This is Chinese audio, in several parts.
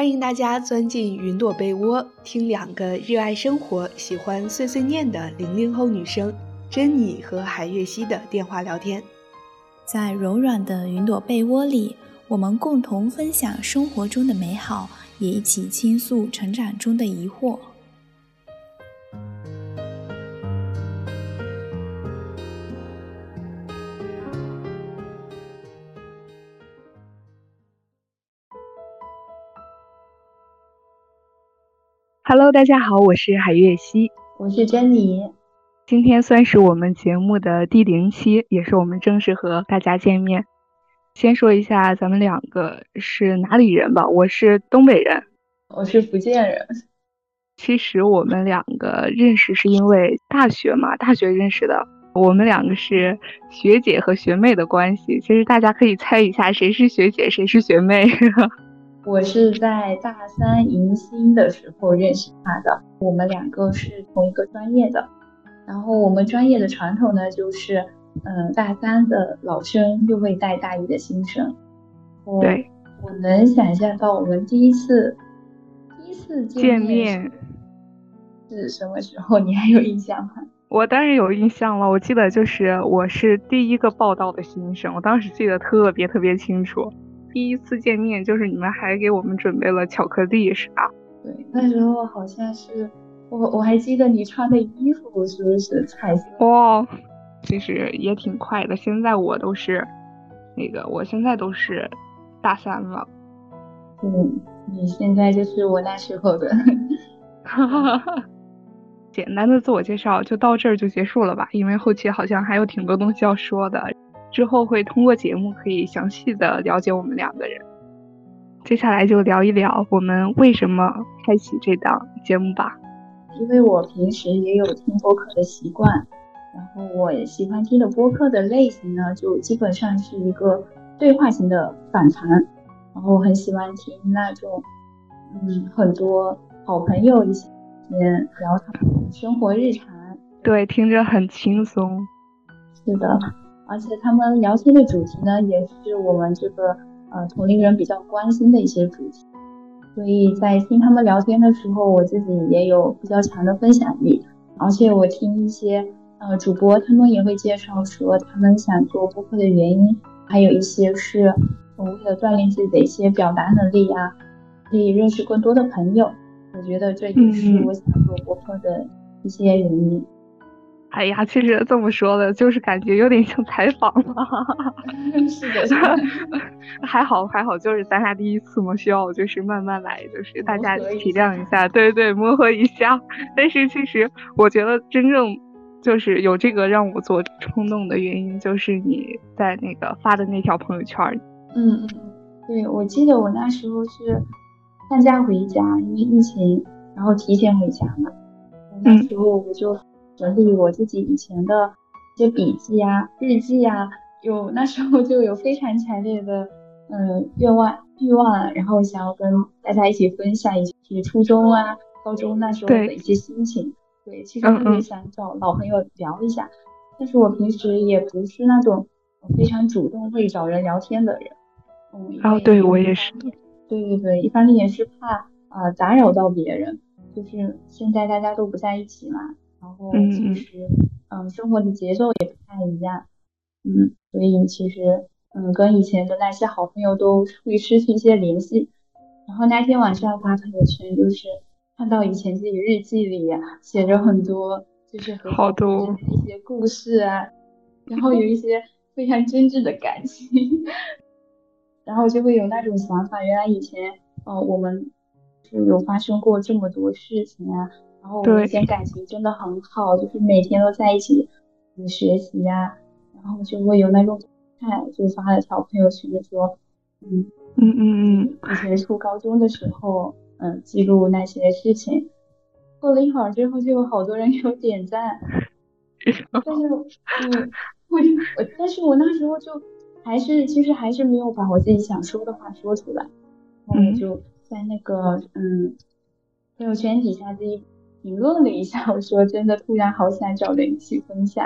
欢迎大家钻进云朵被窝，听两个热爱生活、喜欢碎碎念的零零后女生珍妮和海月熙的电话聊天。在柔软的云朵被窝里，我们共同分享生活中的美好，也一起倾诉成长中的疑惑。Hello，大家好，我是海月熙，我是珍妮。今天算是我们节目的第零期，也是我们正式和大家见面。先说一下咱们两个是哪里人吧，我是东北人，我是福建人。其实我们两个认识是因为大学嘛，大学认识的。我们两个是学姐和学妹的关系。其实大家可以猜一下，谁是学姐，谁是学妹。我是在大三迎新的时候认识他的，我们两个是同一个专业的。然后我们专业的传统呢，就是，嗯，大三的老生就会带大一的新生。对，我能想象到我们第一次第一次见面是什么时候？你还有印象吗？我当然有印象了，我记得就是我是第一个报道的新生，我当时记得特别特别清楚。第一次见面就是你们还给我们准备了巧克力，是吧？对，那时候好像是我我还记得你穿的衣服是不是彩色？哇，其实也挺快的。现在我都是那个，我现在都是大三了。嗯，你现在就是我那时候的。简单的自我介绍就到这儿就结束了吧？因为后期好像还有挺多东西要说的。之后会通过节目可以详细的了解我们两个人。接下来就聊一聊我们为什么开启这档节目吧。因为我平时也有听播客的习惯，然后我喜欢听的播客的类型呢，就基本上是一个对话型的访谈。然后很喜欢听那种，嗯，很多好朋友一起聊他们生活日常。对，听着很轻松。是的。而且他们聊天的主题呢，也是我们这个呃同龄人比较关心的一些主题，所以在听他们聊天的时候，我自己也有比较强的分享力。而且我听一些呃主播，他们也会介绍说，他们想做播客的原因，还有一些是为了锻炼自己的一些表达能力呀，可以认识更多的朋友。我觉得这也是我想做播客的一些原因。哎呀，其实这么说的，就是感觉有点像采访了。是的，还好还好，就是咱俩第一次嘛，需要就是慢慢来，就是大家体谅一下，对对，磨合一下。但是其实我觉得真正就是有这个让我做冲动的原因，就是你在那个发的那条朋友圈。嗯嗯，对，我记得我那时候是放假回家，因为疫情，然后提前回家嘛。那时候我就。整理我自己以前的一些笔记啊、日记啊，有那时候就有非常强烈的嗯愿望欲望，然后想要跟大家一起分享一些初中啊、高中那时候的一些心情。对，其实特别想找老朋友聊一下，但是我平时也不是那种非常主动会找人聊天的人。嗯，哦，对我也是。对对对，一方面也是怕啊打扰到别人，就是现在大家都不在一起嘛。然后其实，嗯，生活的节奏也不太一样，嗯，所以其实，嗯，跟以前的那些好朋友都会失去一些联系。然后那天晚上发朋友圈，就是看到以前自己日记里写着很多，就是好多一些故事啊，然后有一些非常真挚的感情，然后就会有那种想法，原来以前，呃，我们是有发生过这么多事情啊。然后我们以前感情真的很好，就是每天都在一起学习呀，然后就会有那种看，就发了条朋友圈说，嗯嗯嗯嗯，以前初高中的时候，嗯，记录那些事情。过了一会儿之后，就有好多人给我点赞，但是，嗯，我我，但是我那时候就还是，其实还是没有把我自己想说的话说出来，然后就在那个嗯朋友圈底下自己。评论了一下，我说真的，突然好想找人一起分享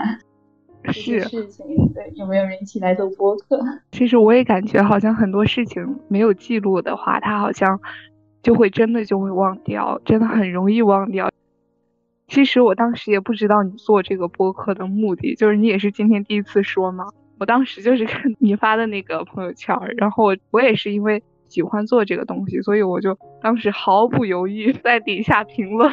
这些事情。对，有没有人一起来做播客？其实我也感觉，好像很多事情没有记录的话，它好像就会真的就会忘掉，真的很容易忘掉。其实我当时也不知道你做这个播客的目的，就是你也是今天第一次说嘛。我当时就是 看你发的那个朋友圈，然后我我也是因为喜欢做这个东西，所以我就当时毫不犹豫在底下评论。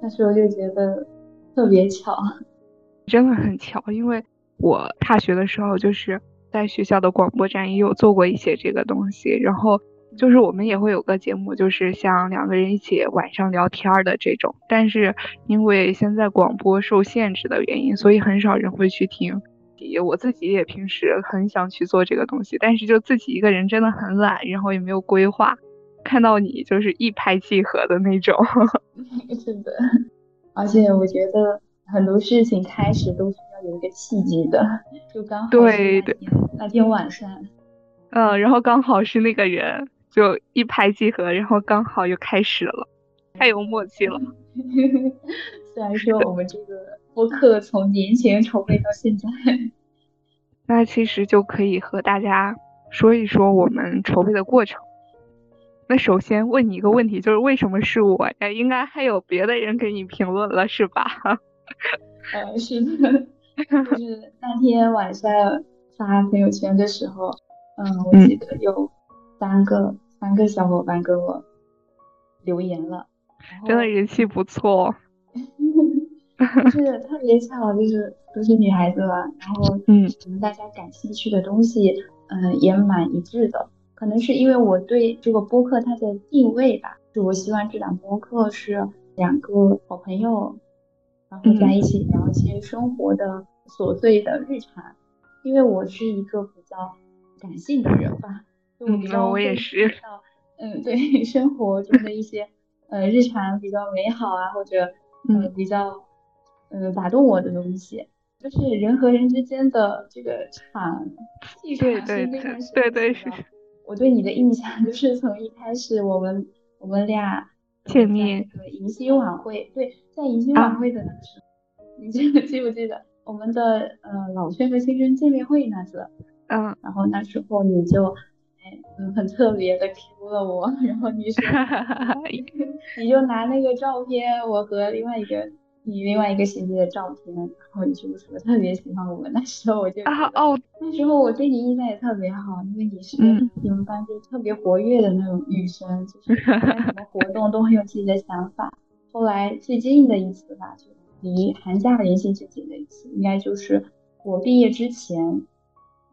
那时候就觉得特别巧，真的很巧，因为我大学的时候就是在学校的广播站也有做过一些这个东西，然后。就是我们也会有个节目，就是像两个人一起晚上聊天的这种，但是因为现在广播受限制的原因，所以很少人会去听。我自己也平时很想去做这个东西，但是就自己一个人真的很懒，然后也没有规划。看到你就是一拍即合的那种。是的，而且我觉得很多事情开始都是要有一个契机的，就刚好对对那天晚上，嗯，然后刚好是那个人。就一拍即合，然后刚好又开始了，太有默契了。虽然说我们这个播客从年前筹备到现在，那其实就可以和大家说一说我们筹备的过程。那首先问你一个问题，就是为什么是我呀？应该还有别的人给你评论了是吧？呃，是的，就是那天晚上发朋友圈的时候，嗯，我记得有三个。三个小伙伴给我留言了，真的人气不错，就是特别巧，就是都是女孩子嘛，然后嗯，可能大家感兴趣的东西，嗯，也蛮一致的。可能是因为我对这个播客它的定位吧，就我希望这档播客是两个好朋友，然后在一起聊一些生活的琐碎的日常，因为我是一个比较感性的人吧。嗯，我也是。嗯，对，生活中的一些呃日常比较美好啊，或者嗯比较嗯打动我的东西，就是人和人之间的这个场气场是非常对对是。我对你的印象就是从一开始我们我们俩见面迎新晚会，对，在迎新晚会的那时候，你记记不记得我们的呃老圈和新生见面会那次？嗯，然后那时候你就。嗯，很特别的 Q 了我，然后你说，你就拿那个照片，我和另外一个你另外一个学姐的照片，然后你就说特别喜欢我。那时候我就啊哦，那时候我对你印象也特别好，因为你是你们班就特别活跃的那种女生，就是干什么活动都很有自己的想法。后来最近的一次吧，就离寒假联系最近的一次，应该就是我毕业之前。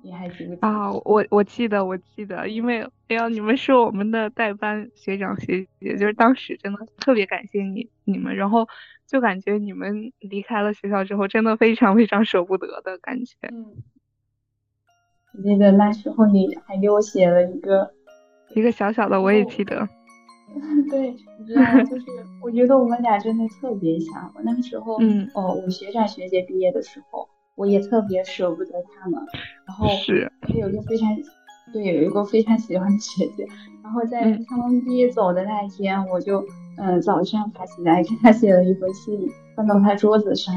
你还记得啊？我我记得，我记得，因为哎呀，你们是我们的代班学长学姐，就是当时真的特别感谢你你们，然后就感觉你们离开了学校之后，真的非常非常舍不得的感觉。嗯，我记得那时候你还给我写了一个一个小小的，我也记得。对，你知道，就是 我觉得我们俩真的特别像。我那个时候，嗯，哦，我学长学姐毕业的时候。我也特别舍不得他们，然后是有一个非常对有一个非常喜欢的学姐，然后在他们毕业走的那一天，我就嗯早上爬起来给他写了一封信，放到他桌子上，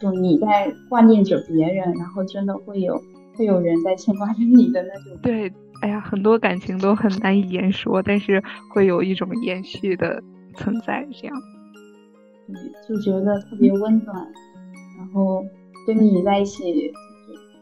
就你在挂念着别人，然后真的会有会有人在牵挂着你的那种。对，哎呀，很多感情都很难以言说，但是会有一种延续的存在，这样，嗯，就觉得特别温暖，然后。跟你在一起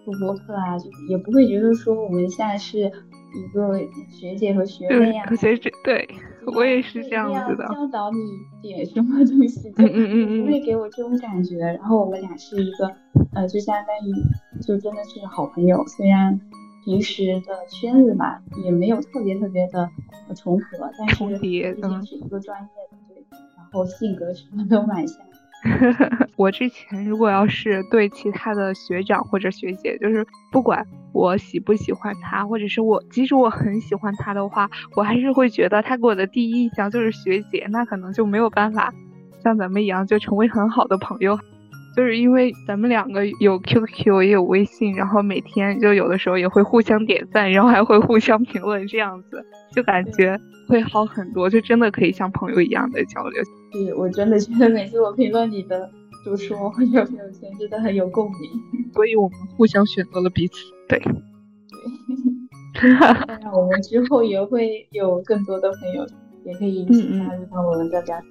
做播客啊，就也不会觉得说我们现在是一个学姐和学妹呀。学姐，对我也是这样子的。教导你点什么东西，就不会给我这种感觉。然后我们俩是一个，呃，就相当于就真的是好朋友。虽然平时的圈子吧，也没有特别特别的重合，但是毕竟是一个专业的，对。然后性格什么都蛮像。我之前如果要是对其他的学长或者学姐，就是不管我喜不喜欢他，或者是我即使我很喜欢他的话，我还是会觉得他给我的第一印象就是学姐，那可能就没有办法像咱们一样就成为很好的朋友，就是因为咱们两个有 QQ 也有微信，然后每天就有的时候也会互相点赞，然后还会互相评论，这样子就感觉会好很多，就真的可以像朋友一样的交流。是我真的觉得每次我评论你的读书或者朋友圈，真的很有共鸣，所以我们互相选择了彼此。对，对，当然我们之后也会有更多的朋友，也可以一起加入到我们的家庭。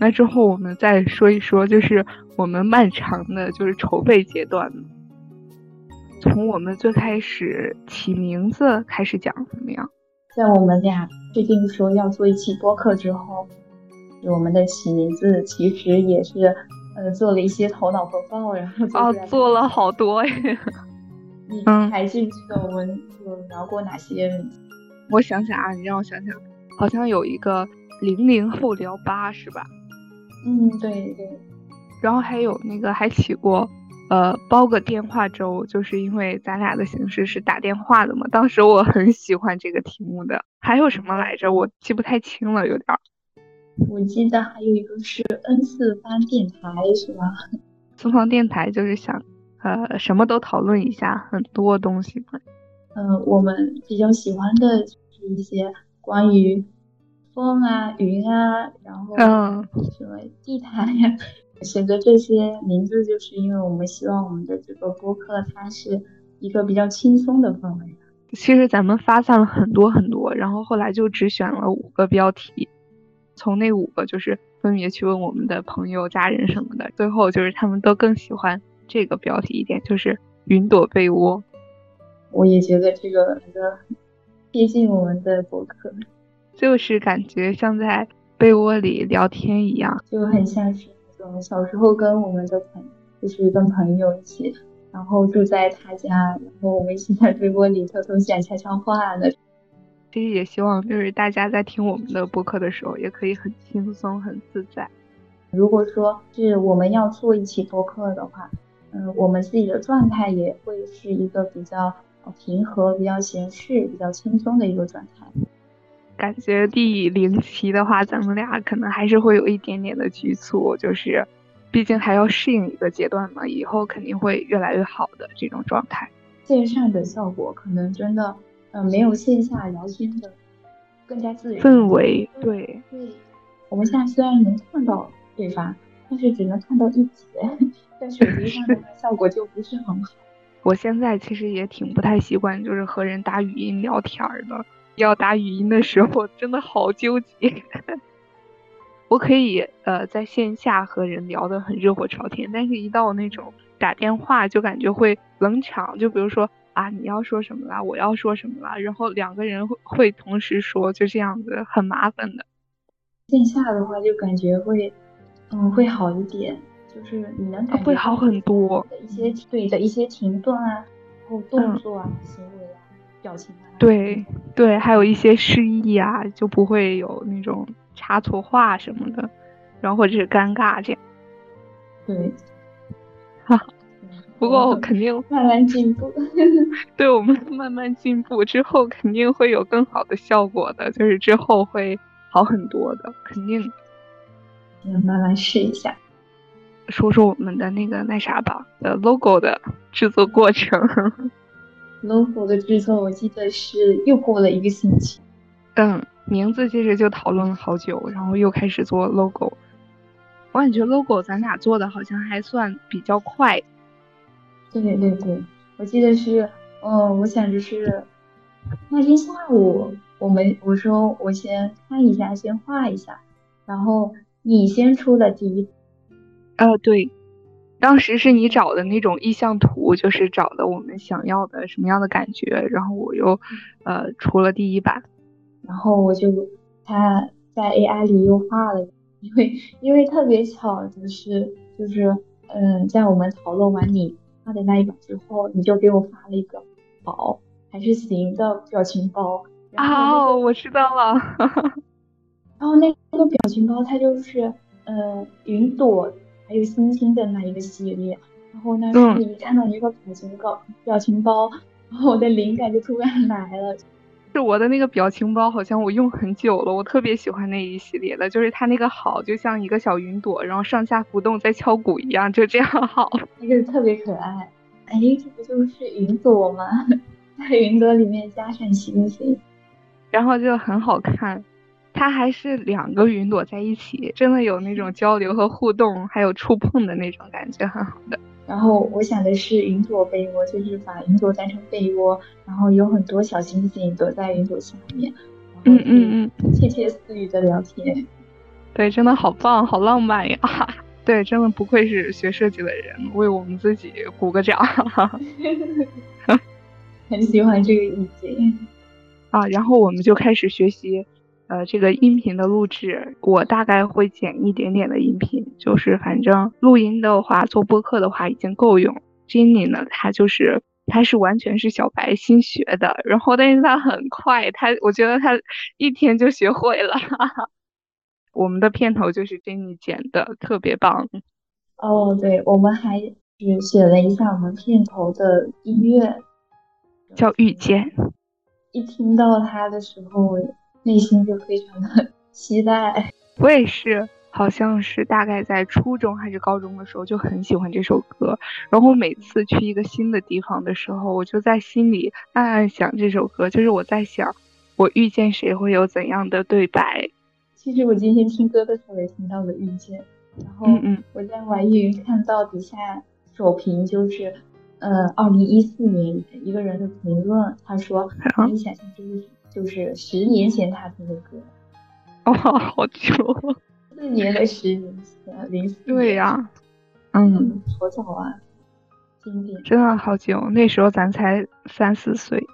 那之后我们再说一说，就是我们漫长的就是筹备阶段，从我们最开始起名字开始讲怎么样？在我们俩确定说要做一期播客之后，我们的起名字其实也是呃做了一些头脑风暴，然后哦做了好多呀。你还记不记得我们有聊过哪些？我想想啊，你让我想想，好像有一个零零后聊吧是吧？嗯，对对。然后还有那个还起过。呃，包个电话粥，就是因为咱俩的形式是打电话的嘛。当时我很喜欢这个题目的。还有什么来着？我记不太清了，有点。我记得还有一个是 N 四方电台，是吧？四方电台就是想，呃，什么都讨论一下，很多东西嘛。嗯，我们比较喜欢的就是一些关于风啊、云啊，然后什么地毯呀。选择这些名字，就是因为我们希望我们的这个播客它是一个比较轻松的氛围。其实咱们发散了很多很多，然后后来就只选了五个标题，从那五个就是分别去问我们的朋友、家人什么的，最后就是他们都更喜欢这个标题一点，就是云朵被窝。我也觉得这个很贴近我们的博客，就是感觉像在被窝里聊天一样，就很像是那种。小时候跟我们的朋，就是跟朋友一起，然后住在他家，然后我们一起在被窝里偷偷讲悄悄话的。其实也希望就是大家在听我们的播客的时候，也可以很轻松、很自在。如果说是我们要做一期播客的话，嗯，我们自己的状态也会是一个比较平和、比较闲适、比较轻松的一个状态。感觉第零期的话，咱们俩可能还是会有一点点的局促，就是，毕竟还要适应一个阶段嘛，以后肯定会越来越好的这种状态。线上的效果可能真的，呃，没有线下聊天的更加自由。氛围，对。对。我们现在虽然能看到对方，但是只能看到一截，在手机上的效果就不是很好。我现在其实也挺不太习惯，就是和人打语音聊天的。要打语音的时候真的好纠结。我可以呃在线下和人聊得很热火朝天，但是一到那种打电话就感觉会冷场。就比如说啊你要说什么啦，我要说什么啦，然后两个人会会同时说，就这样子很麻烦的。线下的话就感觉会嗯会好一点，就是你能会好很多一些对的一些停顿啊，然后动作啊行为啊。表情啊，对对，还有一些失意啊，就不会有那种插错话什么的，然后或者是尴尬这样。对，哈，不过我肯定慢慢进步。对我们慢慢进步之后，肯定会有更好的效果的，就是之后会好很多的，肯定。嗯，慢慢试一下。说说我们的那个那啥吧，呃，logo 的制作过程。logo 的制作，我记得是又过了一个星期。嗯，名字其实就讨论了好久，然后又开始做 logo。我感觉 logo 咱俩做的好像还算比较快。对对对，我记得是，嗯，我想着是那天下午，我们我说我先看一下，先画一下，然后你先出的第一。呃，对。当时是你找的那种意向图，就是找的我们想要的什么样的感觉，然后我又，呃，出了第一版，然后我就他在 AI 里又画了，因为因为特别巧，就是就是嗯，在我们讨论完你画的那一版之后，你就给我发了一个宝还是行的表情包。哦，我知道了。然后那个表情包它就是呃云朵。还有星星的那一个系列，然后那时候一看到一个表情包，表情包，然后我的灵感就突然来了。是我的那个表情包，好像我用很久了，我特别喜欢那一系列的，就是它那个好，就像一个小云朵，然后上下浮动在敲鼓一样，就这样好，那个特别可爱。哎，这不就是云朵吗？在云朵里面加上星星，然后就很好看。它还是两个云朵在一起，真的有那种交流和互动，还有触碰的那种感觉，很好的。然后我想的是云朵被窝，就是把云朵当成被窝，然后有很多小星星躲在云朵下面，嗯嗯嗯，窃窃私语的聊天，对，真的好棒，好浪漫呀！对，真的不愧是学设计的人，为我们自己鼓个掌。很喜欢这个意境啊，然后我们就开始学习，呃，这个音频的录制。我大概会剪一点点的音频，就是反正录音的话，做播客的话已经够用。Jenny 呢，他就是他是完全是小白新学的，然后但是他很快，他我觉得他一天就学会了。我们的片头就是 Jenny 剪的，特别棒。哦，对，我们还是选了一下我们片头的音乐，叫《遇见》。一听到他的时候，内心就非常的 期待。我也是，好像是大概在初中还是高中的时候就很喜欢这首歌。然后每次去一个新的地方的时候，我就在心里暗暗想这首歌，就是我在想，我遇见谁会有怎样的对白。其实我今天听歌的时候也听到了《遇见》，然后我在网易云看到底下首评就是，呃，二零一四年一个人的评论，他说可以想象这是就是十年前他听的歌，哇，好久，四年的十年前，零四对呀，嗯，好早啊，经典，真的好久，那时候咱才三四岁。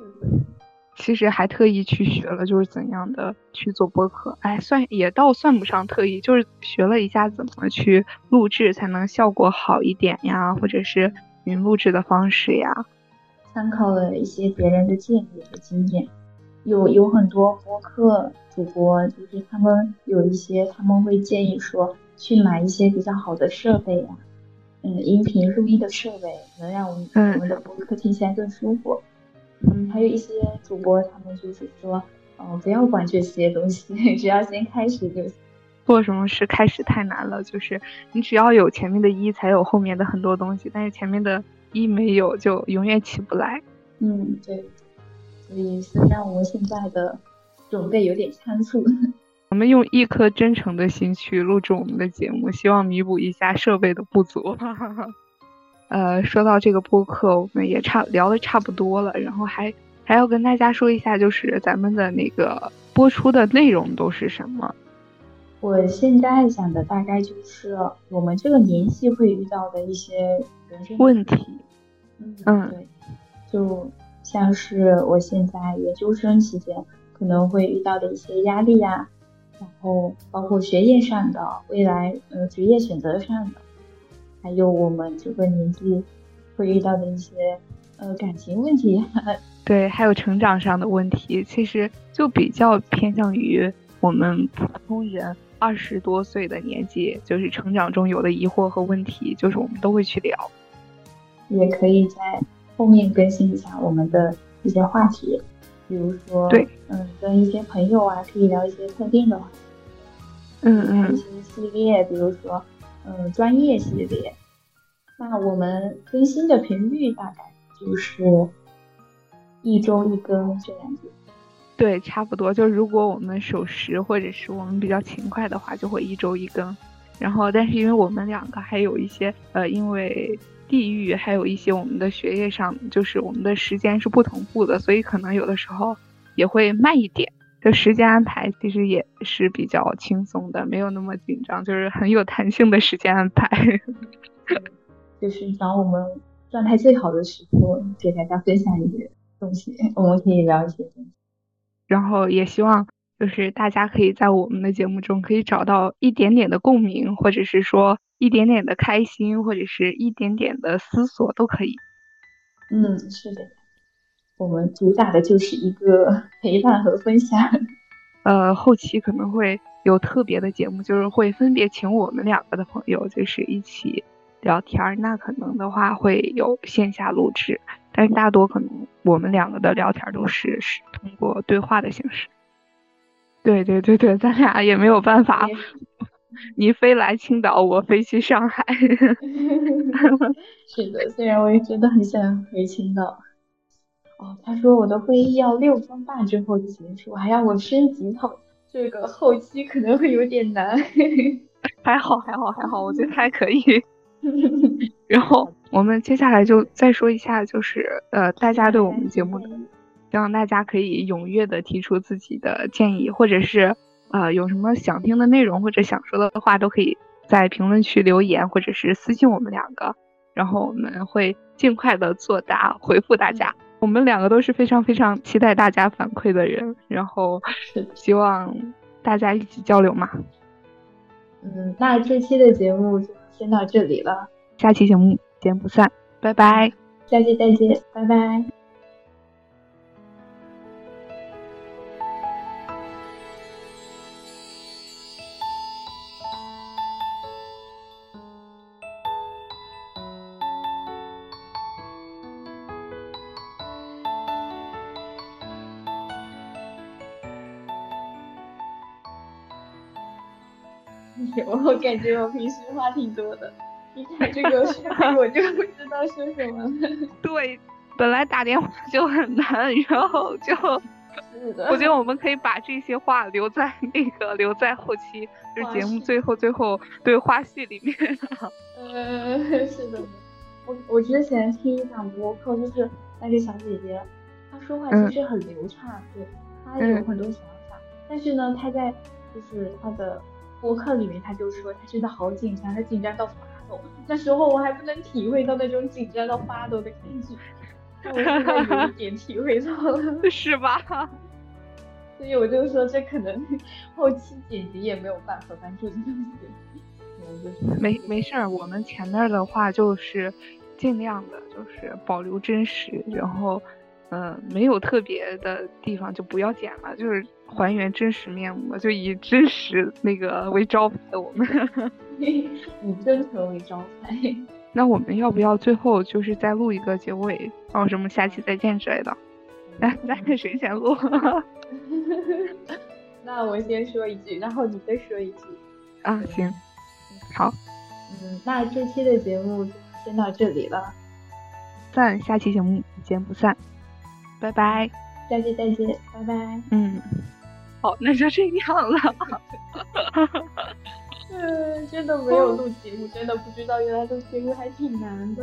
其实还特意去学了，就是怎样的去做播客，哎，算也倒算不上特意，就是学了一下怎么去录制才能效果好一点呀，或者是云录制的方式呀，参考了一些别人的建议和经验，有有很多播客主播，就是他们有一些他们会建议说去买一些比较好的设备呀，嗯，音频录音的设备能让我们我们的播客听起来更舒服。嗯，还有一些主播，他们就是说，嗯，不要管这些东西，只要先开始就行。做什么事开始太难了，就是你只要有前面的一，才有后面的很多东西，但是前面的一没有，就永远起不来。嗯，对。所以虽然我们现在的准备有点仓促，我们用一颗真诚的心去录制我们的节目，希望弥补一下设备的不足。呃，说到这个播客，我们也差聊的差不多了，然后还还要跟大家说一下，就是咱们的那个播出的内容都是什么。我现在想的大概就是我们这个年纪会遇到的一些人生问题。嗯，对，就像是我现在研究生期间可能会遇到的一些压力呀，然后包括学业上的，未来呃职业选择上的。还有我们这个年纪会遇到的一些呃感情问题，对，还有成长上的问题，其实就比较偏向于我们普通人二十多岁的年纪，就是成长中有的疑惑和问题，就是我们都会去聊。也可以在后面更新一下我们的一些话题，比如说，对，嗯，跟一些朋友啊，可以聊一些特定的话题，嗯嗯，一些系列，比如说。嗯，专业系列，那我们更新的频率大概就是一周一更这样子。对，差不多。就如果我们守时或者是我们比较勤快的话，就会一周一更。然后，但是因为我们两个还有一些呃，因为地域还有一些我们的学业上，就是我们的时间是不同步的，所以可能有的时候也会慢一点。就时间安排其实也是比较轻松的，没有那么紧张，就是很有弹性的时间安排。就是找我们状态最好的时候给大家分享一些东西，我们可以聊一些东西。然后也希望就是大家可以在我们的节目中可以找到一点点的共鸣，或者是说一点点的开心，或者是一点点的思索都可以。嗯，是的。我们主打的就是一个 陪伴和分享，呃，后期可能会有特别的节目，就是会分别请我们两个的朋友，就是一起聊天儿。那可能的话会有线下录制，但是大多可能我们两个的聊天都是是通过对话的形式。对对对对，咱俩也没有办法，你飞来青岛，我飞去上海。是的，虽然我也真的很想回青岛。哦，他说我的会议要六分半之后结束，还要我升级后这个后期可能会有点难。还好还好还好，我觉得还可以。然后我们接下来就再说一下，就是呃，大家对我们节目的，希望大家可以踊跃的提出自己的建议，或者是呃有什么想听的内容或者想说的话，都可以在评论区留言，或者是私信我们两个，然后我们会尽快的作答回复大家。我们两个都是非常非常期待大家反馈的人，然后希望大家一起交流嘛。嗯，那这期的节目就先到这里了，下期节目不见不散，拜拜。下期再见，拜拜。我感觉我平时话挺多的，一看这个我就不知道说什么了。对，本来打电话就很难，然后就，是的。我觉得我们可以把这些话留在那个留在后期，就是节目最后最后对花絮里面。呃，是的。我我之前听一场播客，就是那个小姐姐，她说话其实很流畅，对，她有很多想法，但是呢，她在就是她的。博客里面他就说他真的好紧张，他紧张到发抖。那时候我还不能体会到那种紧张到发抖的感觉，我现在有一点体会到了，是吧？所以我就说这可能 后期剪辑也没有办法帮助的东西。没没事儿，我们前面的话就是尽量的，就是保留真实，然后嗯，没有特别的地方就不要剪了，就是。还原真实面目，就以真实那个为招牌。我们 以真诚为招牌。那我们要不要最后就是再录一个结尾，然后什么下期再见之类的？来，来看谁先录。那我先说一句，然后你再说一句。啊，行，好。嗯，那这期的节目就先到这里了。散，下期节目不见不散。拜拜。下期再见，拜拜。嗯。好，那就这样了。嗯，真的没有录节目，真的不知道原来录节目还挺难的。